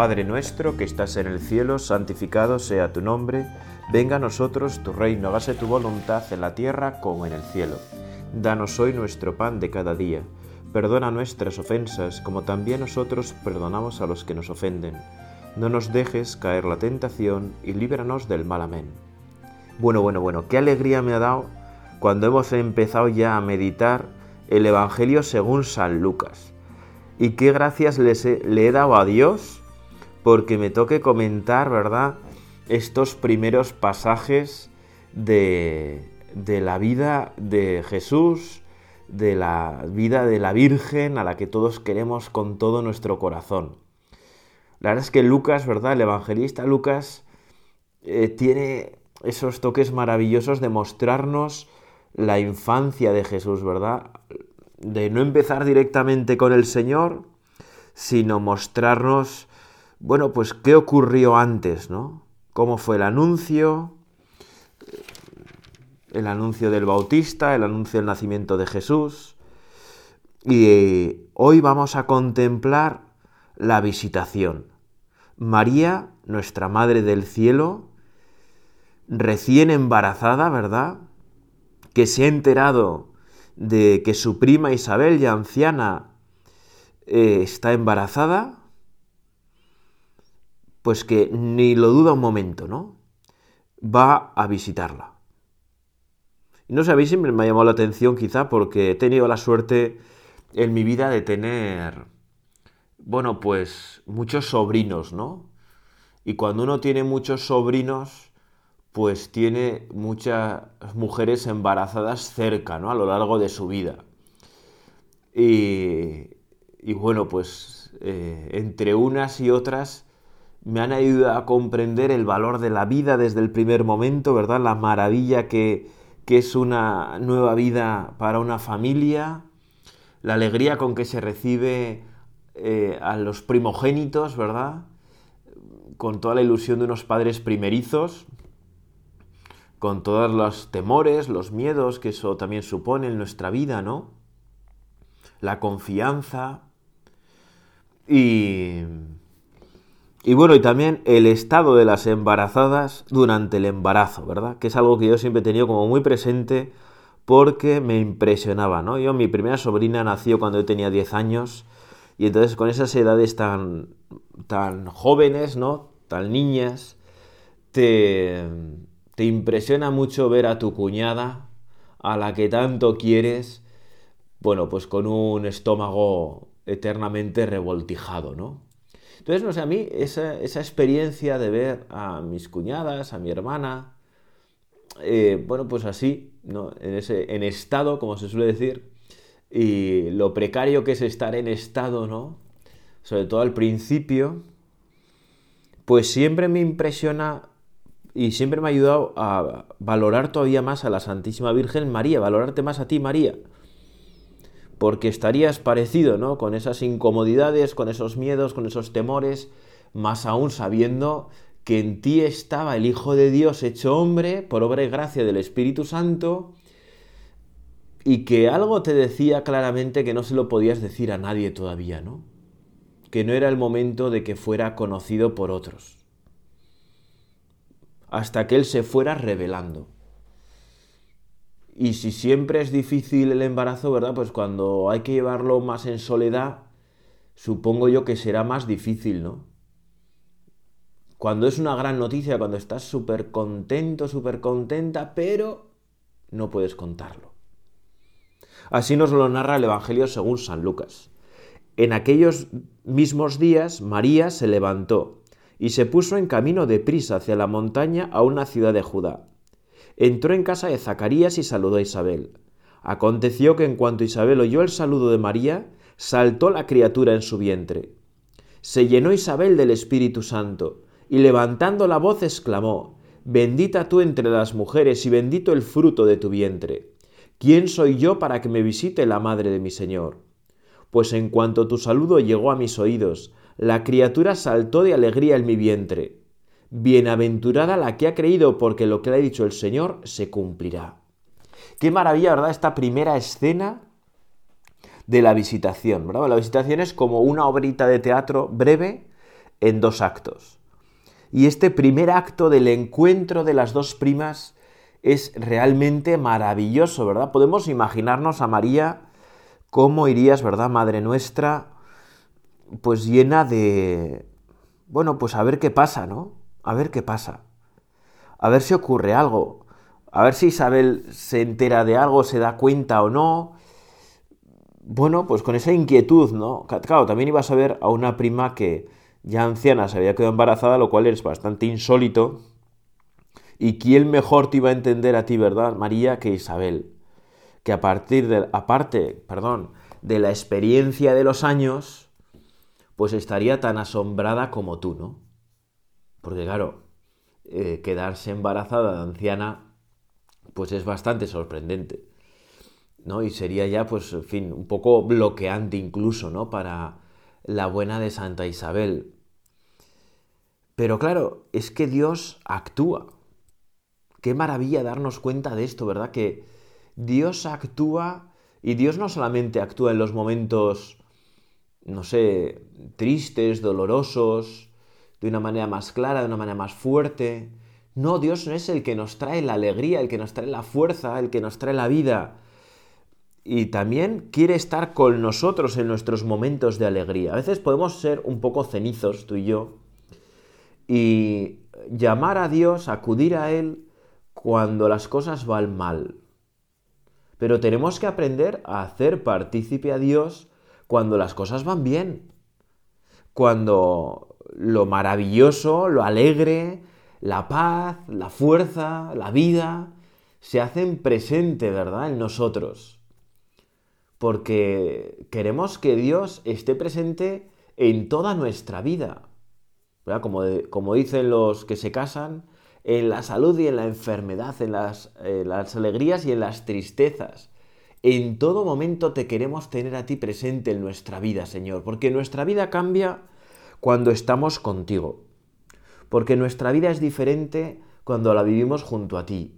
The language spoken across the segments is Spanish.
Padre nuestro que estás en el cielo, santificado sea tu nombre, venga a nosotros tu reino, hágase tu voluntad en la tierra como en el cielo. Danos hoy nuestro pan de cada día. Perdona nuestras ofensas, como también nosotros perdonamos a los que nos ofenden. No nos dejes caer la tentación y líbranos del mal. Amén. Bueno, bueno, bueno, qué alegría me ha dado cuando hemos empezado ya a meditar el Evangelio según San Lucas. Y qué gracias le he dado a Dios porque me toque comentar, ¿verdad? Estos primeros pasajes de, de la vida de Jesús, de la vida de la Virgen a la que todos queremos con todo nuestro corazón. La verdad es que Lucas, ¿verdad? El evangelista Lucas eh, tiene esos toques maravillosos de mostrarnos la infancia de Jesús, ¿verdad? De no empezar directamente con el Señor, sino mostrarnos, bueno, pues qué ocurrió antes, ¿no? Cómo fue el anuncio, el anuncio del Bautista, el anuncio del nacimiento de Jesús. Y eh, hoy vamos a contemplar la visitación. María, nuestra Madre del Cielo, recién embarazada, ¿verdad? Que se ha enterado de que su prima Isabel, ya anciana, eh, está embarazada, pues que ni lo duda un momento, ¿no? Va a visitarla. Y no mí siempre me ha llamado la atención quizá porque he tenido la suerte en mi vida de tener, bueno, pues muchos sobrinos, ¿no? Y cuando uno tiene muchos sobrinos, pues tiene muchas mujeres embarazadas cerca, ¿no? A lo largo de su vida. Y, bueno, pues eh, entre unas y otras me han ayudado a comprender el valor de la vida desde el primer momento, ¿verdad? La maravilla que, que es una nueva vida para una familia, la alegría con que se recibe eh, a los primogénitos, ¿verdad? Con toda la ilusión de unos padres primerizos, con todos los temores, los miedos que eso también supone en nuestra vida, ¿no? La confianza y y bueno, y también el estado de las embarazadas durante el embarazo, ¿verdad? Que es algo que yo siempre he tenido como muy presente porque me impresionaba, ¿no? Yo, mi primera sobrina nació cuando yo tenía 10 años y entonces con esas edades tan, tan jóvenes, ¿no? Tan niñas, te, te impresiona mucho ver a tu cuñada, a la que tanto quieres, bueno, pues con un estómago eternamente revoltijado, ¿no? Entonces, no sé, a mí esa, experiencia de ver a mis cuñadas, a mi hermana, eh, bueno, pues así, ¿no? En, ese, en estado, como se suele decir, y lo precario que es estar en estado, ¿no? Sobre todo al principio, pues siempre me impresiona y siempre me ha ayudado a valorar todavía más a la Santísima Virgen María, valorarte más a ti, María porque estarías parecido, ¿no? Con esas incomodidades, con esos miedos, con esos temores, más aún sabiendo que en ti estaba el Hijo de Dios hecho hombre por obra y gracia del Espíritu Santo y que algo te decía claramente que no se lo podías decir a nadie todavía, ¿no? Que no era el momento de que fuera conocido por otros. Hasta que Él se fuera revelando. Y si siempre es difícil el embarazo, ¿verdad? Pues cuando hay que llevarlo más en soledad, supongo yo que será más difícil, ¿no? Cuando es una gran noticia, cuando estás súper contento, súper contenta, pero no puedes contarlo. Así nos lo narra el Evangelio según San Lucas. En aquellos mismos días, María se levantó y se puso en camino de prisa hacia la montaña a una ciudad de Judá entró en casa de Zacarías y saludó a Isabel. Aconteció que en cuanto Isabel oyó el saludo de María, saltó la criatura en su vientre. Se llenó Isabel del Espíritu Santo, y levantando la voz exclamó, Bendita tú entre las mujeres y bendito el fruto de tu vientre. ¿Quién soy yo para que me visite la madre de mi Señor? Pues en cuanto tu saludo llegó a mis oídos, la criatura saltó de alegría en mi vientre. Bienaventurada la que ha creído, porque lo que le ha dicho el Señor se cumplirá. Qué maravilla, ¿verdad? Esta primera escena de la visitación, ¿verdad? La visitación es como una obrita de teatro breve en dos actos. Y este primer acto del encuentro de las dos primas es realmente maravilloso, ¿verdad? Podemos imaginarnos a María cómo irías, ¿verdad, Madre nuestra? Pues llena de... Bueno, pues a ver qué pasa, ¿no? A ver qué pasa. A ver si ocurre algo. A ver si Isabel se entera de algo, se da cuenta o no. Bueno, pues con esa inquietud, ¿no? Claro, también ibas a ver a una prima que ya anciana se había quedado embarazada, lo cual es bastante insólito. ¿Y quién mejor te iba a entender a ti, verdad, María, que Isabel? Que a partir de, aparte, perdón, de la experiencia de los años, pues estaría tan asombrada como tú, ¿no? Porque claro, eh, quedarse embarazada de anciana, pues es bastante sorprendente, ¿no? Y sería ya, pues, en fin, un poco bloqueante incluso, ¿no? Para la buena de Santa Isabel. Pero claro, es que Dios actúa. Qué maravilla darnos cuenta de esto, ¿verdad? Que Dios actúa y Dios no solamente actúa en los momentos, no sé, tristes, dolorosos, de una manera más clara, de una manera más fuerte. No, Dios no es el que nos trae la alegría, el que nos trae la fuerza, el que nos trae la vida. Y también quiere estar con nosotros en nuestros momentos de alegría. A veces podemos ser un poco cenizos, tú y yo, y llamar a Dios, acudir a Él, cuando las cosas van mal. Pero tenemos que aprender a hacer partícipe a Dios cuando las cosas van bien. Cuando lo maravilloso, lo alegre, la paz, la fuerza, la vida, se hacen presente, ¿verdad?, en nosotros. Porque queremos que Dios esté presente en toda nuestra vida. Como, como dicen los que se casan, en la salud y en la enfermedad, en las, las alegrías y en las tristezas. En todo momento te queremos tener a ti presente en nuestra vida, Señor, porque nuestra vida cambia cuando estamos contigo, porque nuestra vida es diferente cuando la vivimos junto a ti.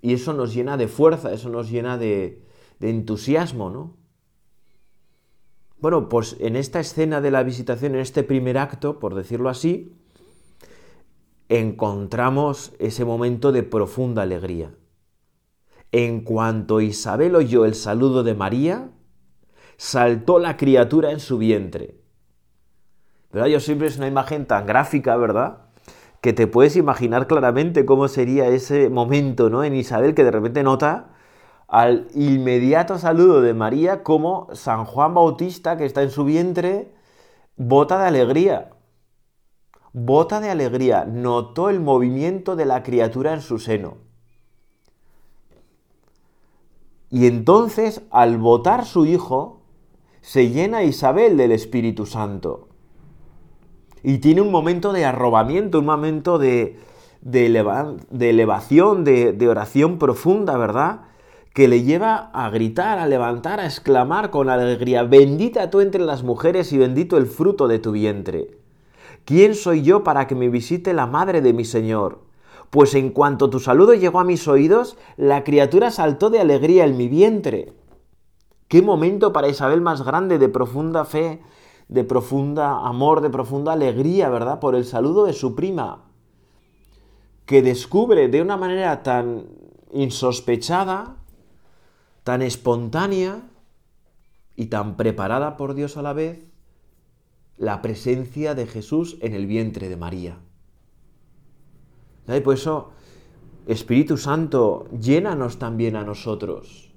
Y eso nos llena de fuerza, eso nos llena de, de entusiasmo, ¿no? Bueno, pues en esta escena de la visitación, en este primer acto, por decirlo así, encontramos ese momento de profunda alegría. En cuanto Isabel oyó el saludo de María, saltó la criatura en su vientre. Yo siempre es una imagen tan gráfica, ¿verdad? Que te puedes imaginar claramente cómo sería ese momento, ¿no? En Isabel que de repente nota al inmediato saludo de María como San Juan Bautista que está en su vientre bota de alegría bota de alegría, notó el movimiento de la criatura en su seno. Y entonces, al votar su hijo, se llena Isabel del Espíritu Santo. Y tiene un momento de arrobamiento, un momento de, elevación, de oración profunda, ¿verdad? Que le lleva a gritar, a levantar, a exclamar con alegría, bendita tú entre las mujeres y bendito el fruto de tu vientre. ¿Quién soy yo para que me visite la madre de mi Señor? Pues en cuanto tu saludo llegó a mis oídos, la criatura saltó de alegría en mi vientre. Qué momento para Isabel más grande de profunda fe, de profunda amor, de profunda alegría, ¿verdad? Por el saludo de su prima, que descubre de una manera tan insospechada, tan espontánea y tan preparada por Dios a la vez, la presencia de Jesús en el vientre de María. Y por eso, Espíritu Santo, llénanos también a nosotros.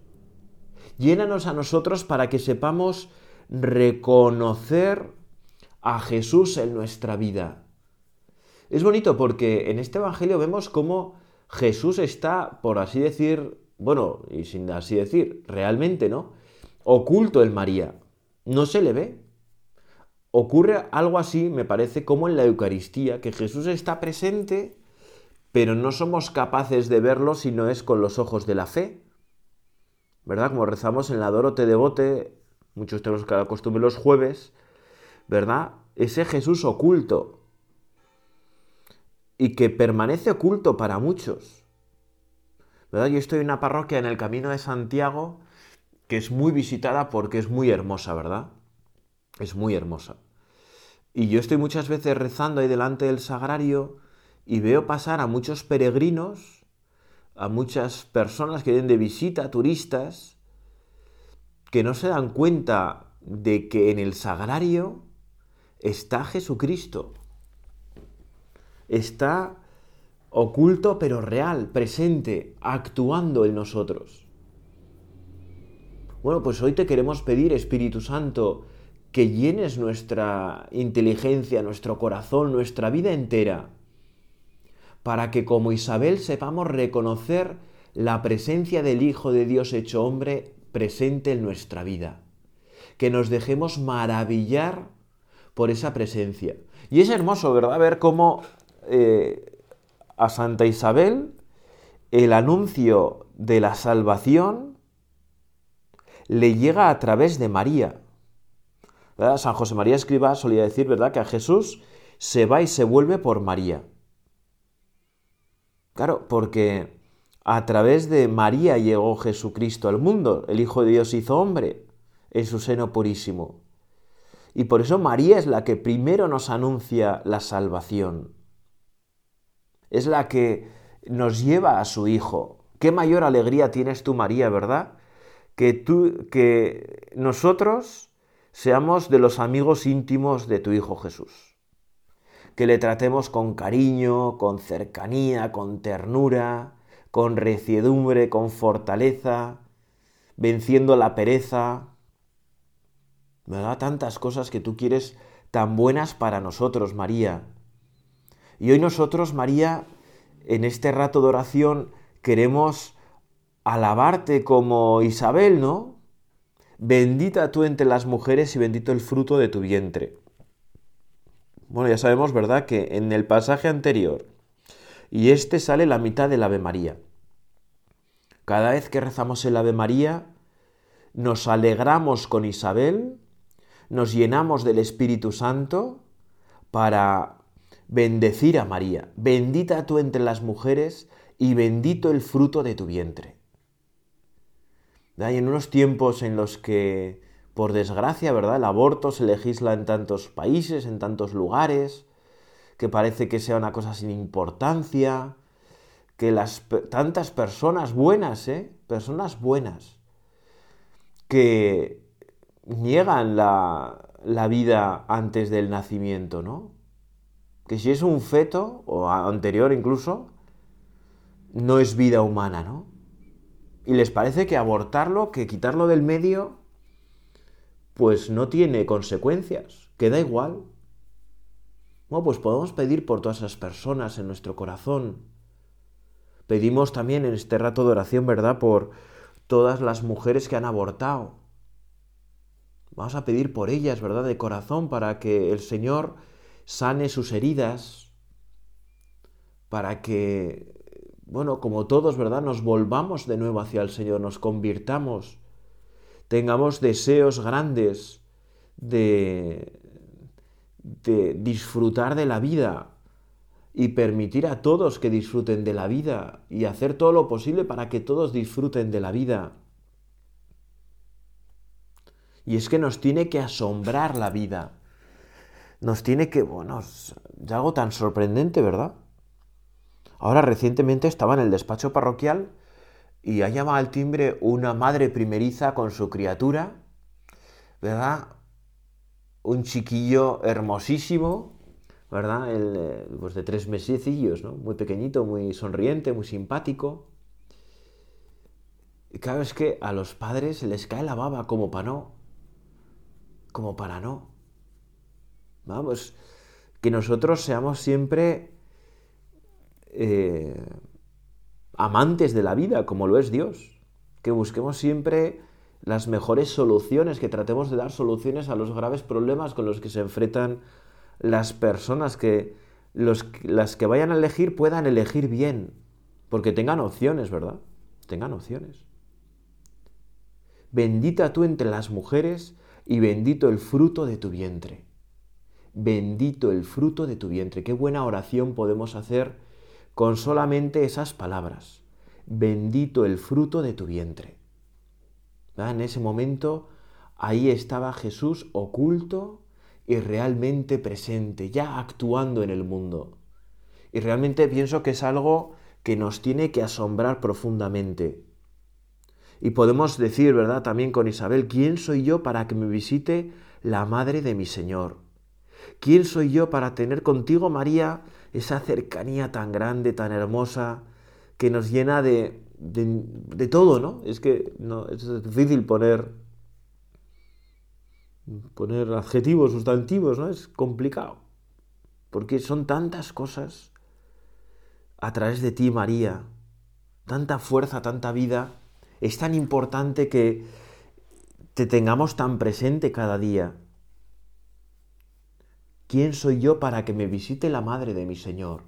Llénanos a nosotros para que sepamos reconocer a Jesús en nuestra vida. Es bonito porque en este Evangelio vemos cómo Jesús está, por así decir, bueno, y sin así decir, realmente, ¿no? Oculto en María. No se le ve. Ocurre algo así, me parece, como en la Eucaristía, que Jesús está presente, pero no somos capaces de verlo si no es con los ojos de la fe. ¿Verdad? Como rezamos en la Dorote Devote, muchos tenemos que costumbre los jueves, ¿verdad? Ese Jesús oculto y que permanece oculto para muchos. ¿Verdad? Yo estoy en una parroquia en el Camino de Santiago que es muy visitada porque es muy hermosa, ¿verdad? Es muy hermosa. Y yo estoy muchas veces rezando ahí delante del sagrario y veo pasar a muchos peregrinos, a muchas personas que vienen de visita, turistas, que no se dan cuenta de que en el sagrario está Jesucristo. Está oculto pero real, presente, actuando en nosotros. Bueno, pues hoy te queremos pedir, Espíritu Santo, que llenes nuestra inteligencia, nuestro corazón, nuestra vida entera, para que como Isabel sepamos reconocer la presencia del Hijo de Dios hecho hombre presente en nuestra vida, que nos dejemos maravillar por esa presencia. Y es hermoso, ¿verdad? Ver cómo eh, a Santa Isabel el anuncio de la salvación le llega a través de María. San José María Escriba solía decir, ¿verdad?, que a Jesús se va y se vuelve por María. Claro, porque a través de María llegó Jesucristo al mundo, el Hijo de Dios hizo hombre en su seno purísimo. Y por eso María es la que primero nos anuncia la salvación. Es la que nos lleva a su Hijo. Qué mayor alegría tienes tú, María, ¿verdad? Que tú, que nosotros seamos de los amigos íntimos de tu Hijo Jesús. Que le tratemos con cariño, con cercanía, con ternura, con reciedumbre, con fortaleza, venciendo la pereza. Me da tantas cosas que tú quieres tan buenas para nosotros, María. Y hoy nosotros, María, en este rato de oración, queremos alabarte como Isabel, ¿no? bendita tú entre las mujeres y bendito el fruto de tu vientre. Bueno, ya sabemos, ¿verdad?, que en el pasaje anterior y este sale la mitad del Ave María. Cada vez que rezamos el Ave María, nos alegramos con Isabel, nos llenamos del Espíritu Santo para bendecir a María. Bendita tú entre las mujeres y bendito el fruto de tu vientre. En unos tiempos en los que, por desgracia, ¿verdad? El aborto se legisla en tantos países, en tantos lugares, que parece que sea una cosa sin importancia, que las tantas personas buenas, ¿eh? Personas buenas, que niegan la, la vida antes del nacimiento, ¿no? Que si es un feto, o anterior incluso, no es vida humana, ¿no? y les parece que abortarlo, que quitarlo del medio, pues no tiene consecuencias, queda igual. Bueno, pues podemos pedir por todas esas personas en nuestro corazón. Pedimos también en este rato de oración, ¿verdad?, por todas las mujeres que han abortado. Vamos a pedir por ellas, ¿verdad?, de corazón, para que el Señor sane sus heridas, para que bueno, como todos, ¿verdad? Nos volvamos de nuevo hacia el Señor, nos convirtamos, tengamos deseos grandes de, de disfrutar de la vida y permitir a todos que disfruten de la vida y hacer todo lo posible para que todos disfruten de la vida. Y es que nos tiene que asombrar la vida. Nos tiene que, bueno, es algo tan sorprendente, ¿verdad? Ahora recientemente estaba en el despacho parroquial y ha llamado al timbre una madre primeriza con su criatura, ¿verdad? Un chiquillo hermosísimo, ¿verdad? El, eh, pues de tres mesecillos, ¿no? Muy pequeñito, muy sonriente, muy simpático. Y claro, es que a los padres les cae la baba como para no. Como para no. Vamos, que nosotros seamos siempre eh, amantes de la vida, como lo es Dios. Que busquemos siempre las mejores soluciones, que tratemos de dar soluciones a los graves problemas con los que se enfrentan las personas, que los, las que vayan a elegir puedan elegir bien, porque tengan opciones, ¿verdad? Tengan opciones. Bendita tú entre las mujeres y bendito el fruto de tu vientre. Bendito el fruto de tu vientre. Qué buena oración podemos hacer con solamente esas palabras. Bendito el fruto de tu vientre. En ese momento, ahí estaba Jesús oculto y realmente presente, ya actuando en el mundo. Y realmente pienso que es algo que nos tiene que asombrar profundamente. Y podemos decir, ¿verdad? También con Isabel, ¿quién soy yo para que me visite la madre de mi Señor? ¿Quién soy yo para tener contigo, María, esa cercanía tan grande, tan hermosa, que nos llena de, de, todo, ¿no? Es que no, es difícil poner, poner adjetivos, sustantivos, ¿no? Es complicado. Porque son tantas cosas a través de ti, María, tanta fuerza, tanta vida. Es tan importante que te tengamos tan presente cada día. ¿Quién soy yo para que me visite la madre de mi Señor?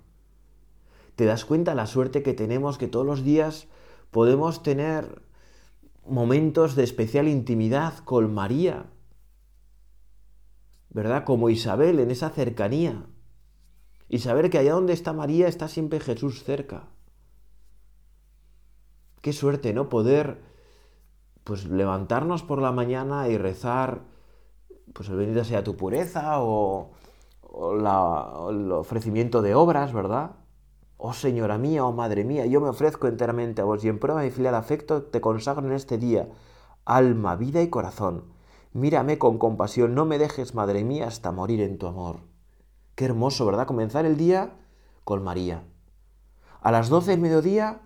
¿Te das cuenta la suerte que tenemos que todos los días podemos tener momentos de especial intimidad con María? ¿Verdad? Como Isabel en esa cercanía. Y saber que allá donde está María está siempre Jesús cerca. Qué suerte, ¿no? Poder pues levantarnos por la mañana y rezar pues el bendito sea tu pureza o, o el ofrecimiento de obras, ¿verdad? Oh Señora mía, oh Madre mía, yo me ofrezco enteramente a vos y en prueba de filial afecto te consagro en este día, alma, vida y corazón. Mírame con compasión, no me dejes, Madre mía, hasta morir en tu amor. Qué hermoso, ¿verdad? Comenzar el día con María. A las doce del mediodía,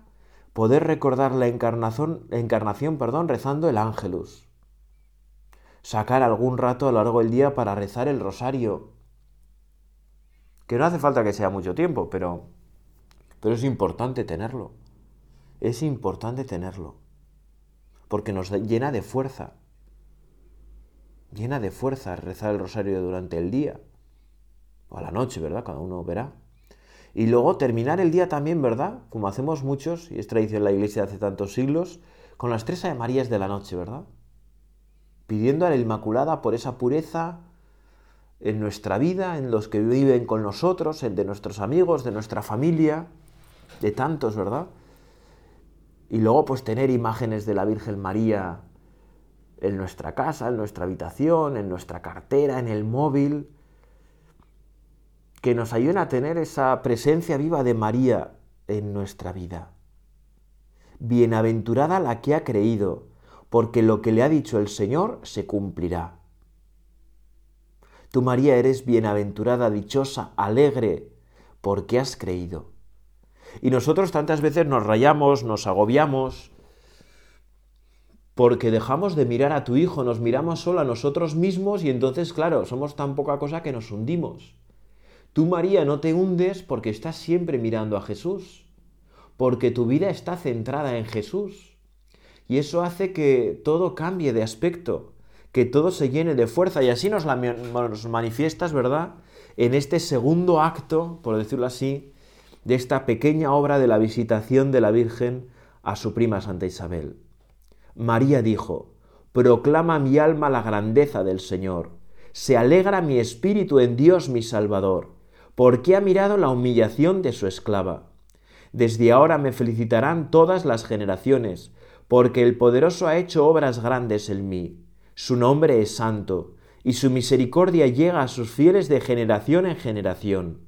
poder recordar la encarnación, encarnación perdón, rezando el ángelus. Sacar algún rato a lo largo del día para rezar el rosario. Que no hace falta que sea mucho tiempo, pero pero es importante tenerlo. Es importante tenerlo. Porque nos llena de fuerza. Llena de fuerza rezar el rosario durante el día. O a la noche, ¿verdad? Cada uno verá. Y luego terminar el día también, ¿verdad? Como hacemos muchos, y es tradición en la iglesia de hace tantos siglos, con las tres Marías de la noche, ¿verdad? Pidiendo a la Inmaculada por esa pureza en nuestra vida, en los que viven con nosotros, en de nuestros amigos, de nuestra familia, de tantos, ¿verdad? Y luego pues tener imágenes de la Virgen María en nuestra casa, en nuestra habitación, en nuestra cartera, en el móvil, que nos ayuden a tener esa presencia viva de María en nuestra vida. Bienaventurada la que ha creído, porque lo que le ha dicho el Señor se cumplirá. Tú, María, eres bienaventurada, dichosa, alegre, porque has creído. Y nosotros tantas veces nos rayamos, nos agobiamos, porque dejamos de mirar a tu hijo, nos miramos solo a nosotros mismos y entonces, claro, somos tan poca cosa que nos hundimos. Tú, María, no te hundes porque estás siempre mirando a Jesús, porque tu vida está centrada en Jesús. Y eso hace que todo cambie de aspecto, que todo se llene de fuerza. Y así nos, nos manifiestas, ¿verdad? En este segundo acto, por decirlo así, de esta pequeña obra de la visitación de la Virgen a su prima Santa Isabel. María dijo, Proclama mi alma la grandeza del Señor, se alegra mi espíritu en Dios mi Salvador, porque ha mirado la humillación de su esclava. Desde ahora me felicitarán todas las generaciones, porque el poderoso ha hecho obras grandes en mí. Su nombre es santo, y su misericordia llega a sus fieles de generación en generación.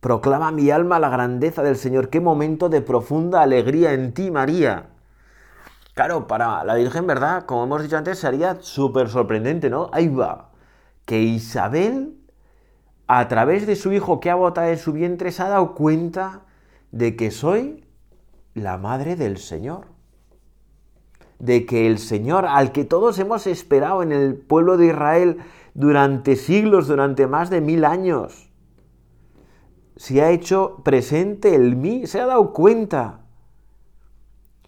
Proclama mi alma la grandeza del Señor. Qué momento de profunda alegría en ti, María. Claro, para la Virgen, ¿verdad? Como hemos dicho antes, sería súper sorprendente, ¿no? Ahí va. Que Isabel, a través de su hijo que ha botado en su vientre, se ha dado cuenta de que soy la madre del Señor. De que el Señor, al que todos hemos esperado en el pueblo de Israel durante siglos, durante más de mil años, se ha hecho presente el mí, se ha dado cuenta.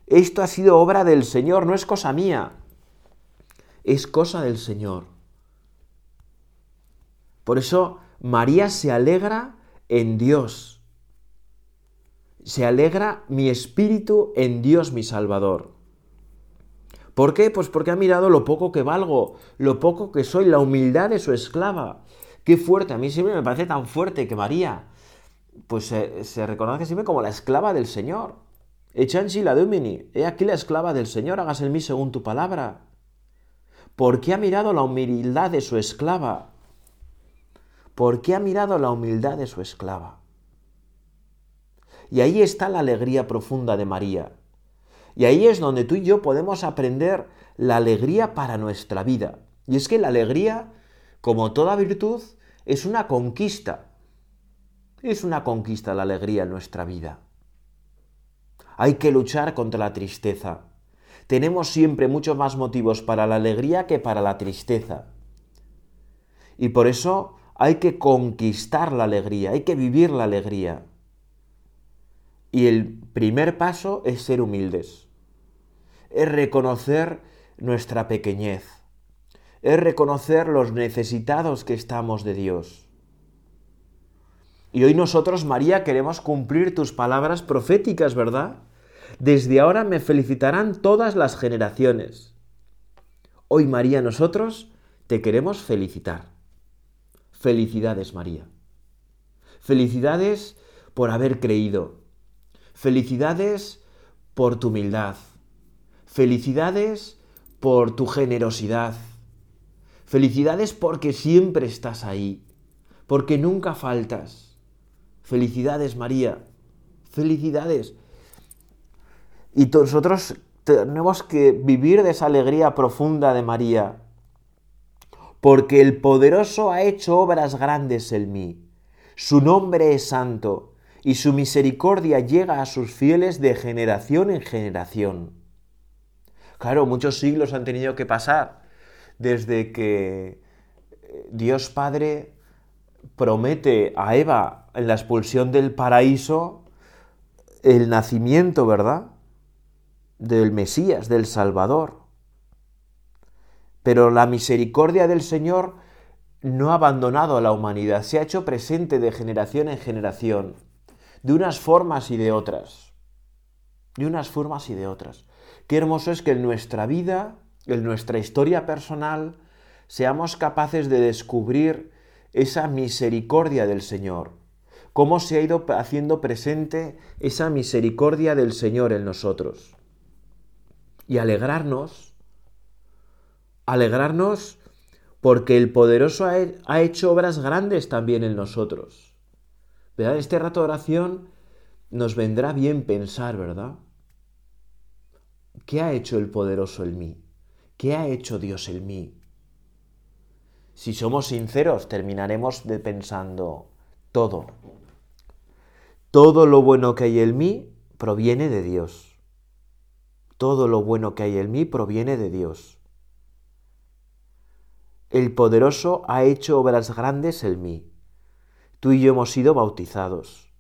Esto ha sido obra del Señor, no es cosa mía, es cosa del Señor. Por eso María se alegra en Dios. Se alegra mi espíritu en Dios mi Salvador. ¿Por qué? Pues porque ha mirado lo poco que valgo, lo poco que soy, la humildad de su esclava. Qué fuerte, a mí siempre me parece tan fuerte que María pues se, reconoce siempre como la esclava del Señor. Echanchi la domini, he aquí la esclava del Señor, hagas en mí según tu palabra. ¿Por qué ha mirado la humildad de su esclava? ¿Por qué ha mirado la humildad de su esclava? Y ahí está la alegría profunda de María. Y ahí es donde tú y yo podemos aprender la alegría para nuestra vida. Y es que la alegría, como toda virtud, es una conquista. Es una conquista la alegría en nuestra vida. Hay que luchar contra la tristeza. Tenemos siempre muchos más motivos para la alegría que para la tristeza. Y por eso hay que conquistar la alegría, hay que vivir la alegría. Y el primer paso es ser humildes. Es reconocer nuestra pequeñez. Es reconocer los necesitados que estamos de Dios. Y hoy nosotros, María, queremos cumplir tus palabras proféticas, ¿verdad? Desde ahora me felicitarán todas las generaciones. Hoy, María, nosotros te queremos felicitar. Felicidades, María. Felicidades por haber creído. Felicidades por tu humildad. Felicidades por tu generosidad. Felicidades porque siempre estás ahí, porque nunca faltas. Felicidades, María. Felicidades. Y nosotros tenemos que vivir de esa alegría profunda de María, porque el poderoso ha hecho obras grandes en mí. Su nombre es santo y su misericordia llega a sus fieles de generación en generación. Claro, muchos siglos han tenido que pasar desde que eh, Dios Padre promete a Eva en la expulsión del paraíso el nacimiento, ¿verdad? Del Mesías, del Salvador. Pero la misericordia del Señor no ha abandonado a la humanidad, se ha hecho presente de generación en generación de unas formas y de otras. De unas formas y de otras. Qué hermoso es que en nuestra vida, en nuestra historia personal, seamos capaces de descubrir esa misericordia del Señor. Cómo se ha ido haciendo presente esa misericordia del Señor en nosotros. Y alegrarnos, alegrarnos porque el poderoso ha hecho obras grandes también en nosotros. ¿Verdad? Este rato de oración nos vendrá bien pensar, ¿verdad? ¿Qué ha hecho el poderoso en mí? ¿Qué ha hecho Dios en mí? Si somos sinceros, terminaremos de pensando todo. Todo lo bueno que hay en mí proviene de Dios. Todo lo bueno que hay en mí proviene de Dios. El poderoso ha hecho obras grandes en mí. Tú y yo hemos sido bautizados.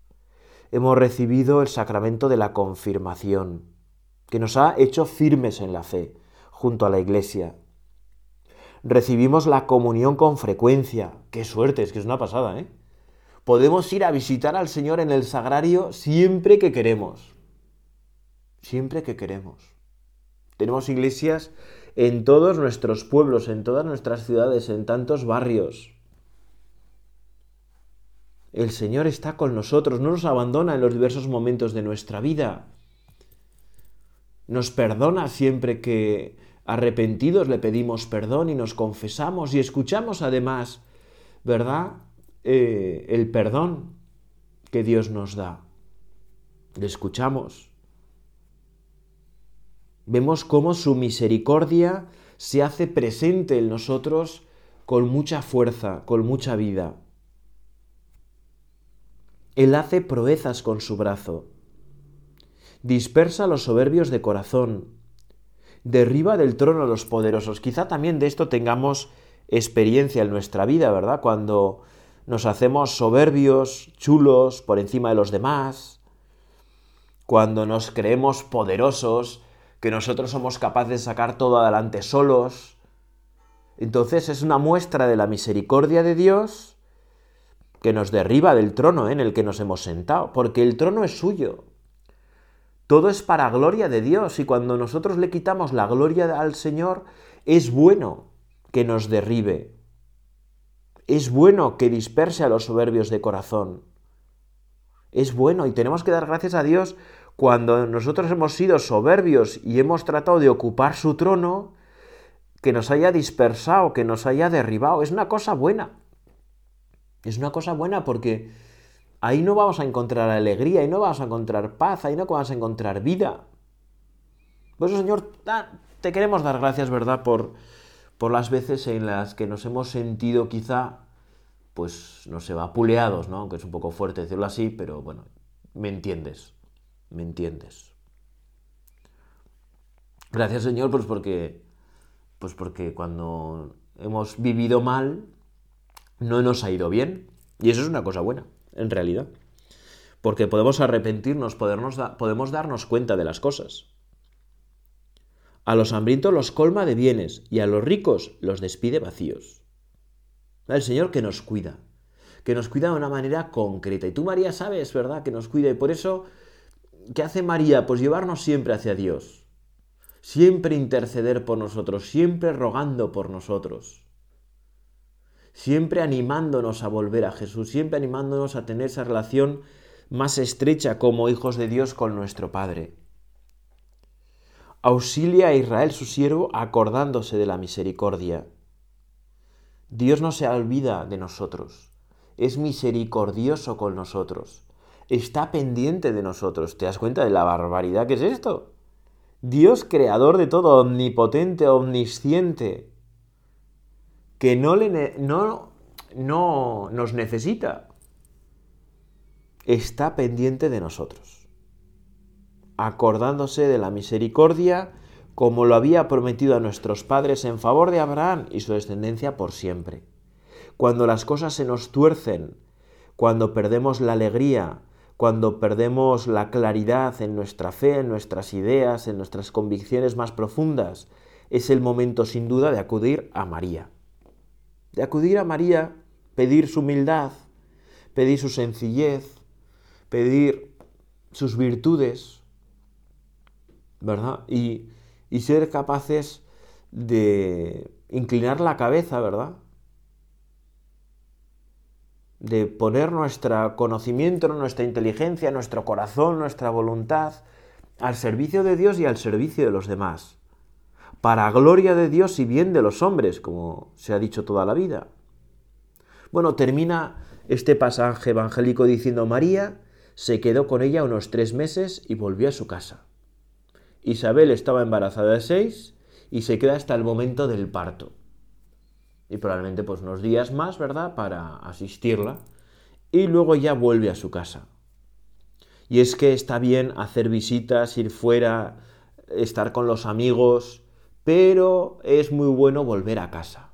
Hemos recibido el sacramento de la confirmación, que nos ha hecho firmes en la fe, junto a la Iglesia. Recibimos la comunión con frecuencia. Qué suerte, es que es una pasada, ¿eh? Podemos ir a visitar al Señor en el sagrario siempre que queremos. Siempre que queremos. Tenemos iglesias en todos nuestros pueblos, en todas nuestras ciudades, en tantos barrios. El Señor está con nosotros, no nos abandona en los diversos momentos de nuestra vida. Nos perdona siempre que arrepentidos le pedimos perdón y nos confesamos y escuchamos además, ¿verdad? Eh, el perdón que Dios nos da. Le escuchamos. Vemos cómo su misericordia se hace presente en nosotros con mucha fuerza, con mucha vida. Él hace proezas con su brazo. Dispersa los soberbios de corazón. Derriba del trono a los poderosos. Quizá también de esto tengamos experiencia en nuestra vida, ¿verdad? Cuando nos hacemos soberbios, chulos, por encima de los demás. Cuando nos creemos poderosos, que nosotros somos capaces de sacar todo adelante solos. Entonces es una muestra de la misericordia de Dios que nos derriba del trono en el que nos hemos sentado, porque el trono es suyo. Todo es para gloria de Dios y cuando nosotros le quitamos la gloria al Señor, es bueno que nos derribe. Es bueno que disperse a los soberbios de corazón. Es bueno y tenemos que dar gracias a Dios cuando nosotros hemos sido soberbios y hemos tratado de ocupar su trono, que nos haya dispersado, que nos haya derribado. Es una cosa buena. Es una cosa buena porque ahí no vamos a encontrar alegría, ahí no vamos a encontrar paz, ahí no vamos a encontrar vida. Por eso, Señor, te queremos dar gracias, ¿verdad?, por, por las veces en las que nos hemos sentido quizá, pues, no sé, vapuleados, ¿no? Aunque es un poco fuerte decirlo así, pero bueno, me entiendes, me entiendes. Gracias, Señor, pues porque, pues porque cuando hemos vivido mal, no nos ha ido bien. Y eso es una cosa buena, en realidad. Porque podemos arrepentirnos, podemos darnos cuenta de las cosas. A los hambrientos los colma de bienes y a los ricos los despide vacíos. El Señor que nos cuida, que nos cuida de una manera concreta. Y tú, María, sabes, ¿verdad? Que nos cuida. Y por eso, ¿qué hace María? Pues llevarnos siempre hacia Dios. Siempre interceder por nosotros, siempre rogando por nosotros siempre animándonos a volver a Jesús, siempre animándonos a tener esa relación más estrecha como hijos de Dios con nuestro Padre. Auxilia a Israel su siervo acordándose de la misericordia. Dios no se olvida de nosotros, es misericordioso con nosotros, está pendiente de nosotros. ¿Te das cuenta de la barbaridad que es esto? Dios creador de todo, omnipotente, omnisciente, que no, le, no, no nos necesita, está pendiente de nosotros, acordándose de la misericordia como lo había prometido a nuestros padres en favor de Abraham y su descendencia por siempre. Cuando las cosas se nos tuercen, cuando perdemos la alegría, cuando perdemos la claridad en nuestra fe, en nuestras ideas, en nuestras convicciones más profundas, es el momento sin duda de acudir a María de acudir a María, pedir su humildad, pedir su sencillez, pedir sus virtudes, ¿verdad? Y, y ser capaces de inclinar la cabeza, ¿verdad? De poner nuestro conocimiento, nuestra inteligencia, nuestro corazón, nuestra voluntad al servicio de Dios y al servicio de los demás para gloria de Dios y bien de los hombres, como se ha dicho toda la vida. Bueno, termina este pasaje evangélico diciendo María se quedó con ella unos tres meses y volvió a su casa. Isabel estaba embarazada de seis y se queda hasta el momento del parto. Y probablemente pues unos días más, ¿verdad?, para asistirla. Y luego ya vuelve a su casa. Y es que está bien hacer visitas, ir fuera, estar con los amigos, pero es muy bueno volver a casa.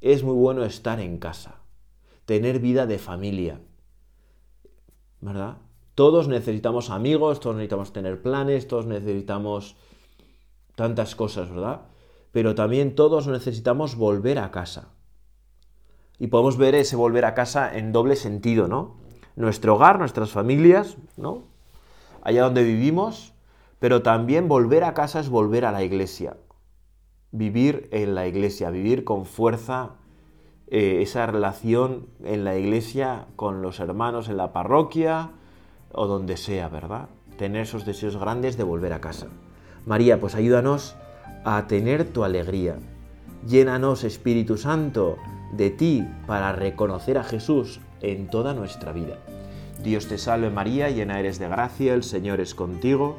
Es muy bueno estar en casa, tener vida de familia. ¿Verdad? Todos necesitamos amigos, todos necesitamos tener planes, todos necesitamos tantas cosas, ¿verdad? Pero también todos necesitamos volver a casa. Y podemos ver ese volver a casa en doble sentido, ¿no? Nuestro hogar, nuestras familias, ¿no? Allá donde vivimos, pero también volver a casa es volver a la iglesia. Vivir en la iglesia, vivir con fuerza eh, esa relación en la iglesia con los hermanos en la parroquia o donde sea, ¿verdad? Tener esos deseos grandes de volver a casa. María, pues ayúdanos a tener tu alegría. Llénanos, Espíritu Santo, de ti para reconocer a Jesús en toda nuestra vida. Dios te salve María, llena eres de gracia, el Señor es contigo.